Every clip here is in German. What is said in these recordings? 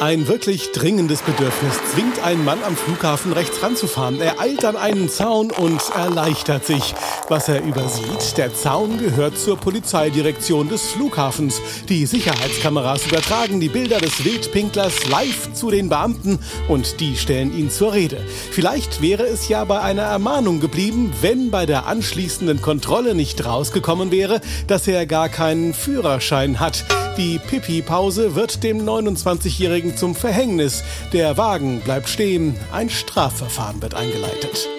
Ein wirklich dringendes Bedürfnis zwingt einen Mann am Flughafen rechts ranzufahren. Er eilt an einen Zaun und erleichtert sich. Was er übersieht, der Zaun gehört zur Polizeidirektion des Flughafens. Die Sicherheitskameras übertragen die Bilder des Wildpinklers live zu den Beamten und die stellen ihn zur Rede. Vielleicht wäre es ja bei einer Ermahnung geblieben, wenn bei der anschließenden Kontrolle nicht rausgekommen wäre, dass er gar keinen Führerschein hat. Die Pipi-Pause wird dem 29-Jährigen zum Verhängnis. Der Wagen bleibt stehen. Ein Strafverfahren wird eingeleitet.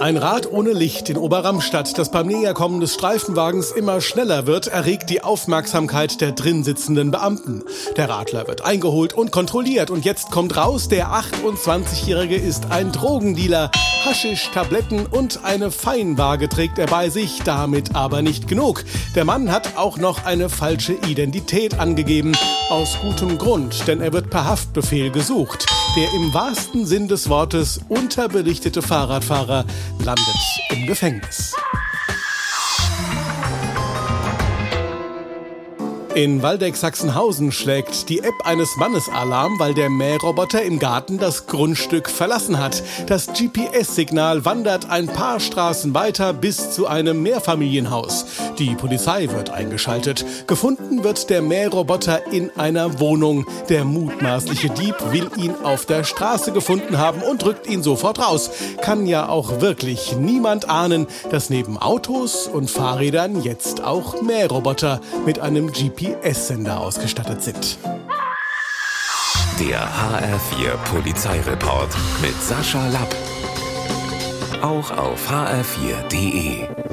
Ein Rad ohne Licht in Oberramstadt, das beim Näherkommen des Streifenwagens immer schneller wird, erregt die Aufmerksamkeit der drin sitzenden Beamten. Der Radler wird eingeholt und kontrolliert und jetzt kommt raus, der 28-Jährige ist ein Drogendealer. Haschisch, Tabletten und eine Feinwaage trägt er bei sich, damit aber nicht genug. Der Mann hat auch noch eine falsche Identität angegeben. Aus gutem Grund, denn er wird per Haftbefehl gesucht. Der im wahrsten Sinn des Wortes unterbelichtete Fahrradfahrer landet im Gefängnis. In Waldeck-Sachsenhausen schlägt die App eines Mannes Alarm, weil der Mähroboter im Garten das Grundstück verlassen hat. Das GPS-Signal wandert ein paar Straßen weiter bis zu einem Mehrfamilienhaus. Die Polizei wird eingeschaltet. Gefunden wird der Mähroboter in einer Wohnung. Der mutmaßliche Dieb will ihn auf der Straße gefunden haben und drückt ihn sofort raus. Kann ja auch wirklich niemand ahnen, dass neben Autos und Fahrrädern jetzt auch Mähroboter mit einem GPS GPS-Sender ausgestattet sind. Der HR4 Polizeireport mit Sascha Lapp. Auch auf hr4.de.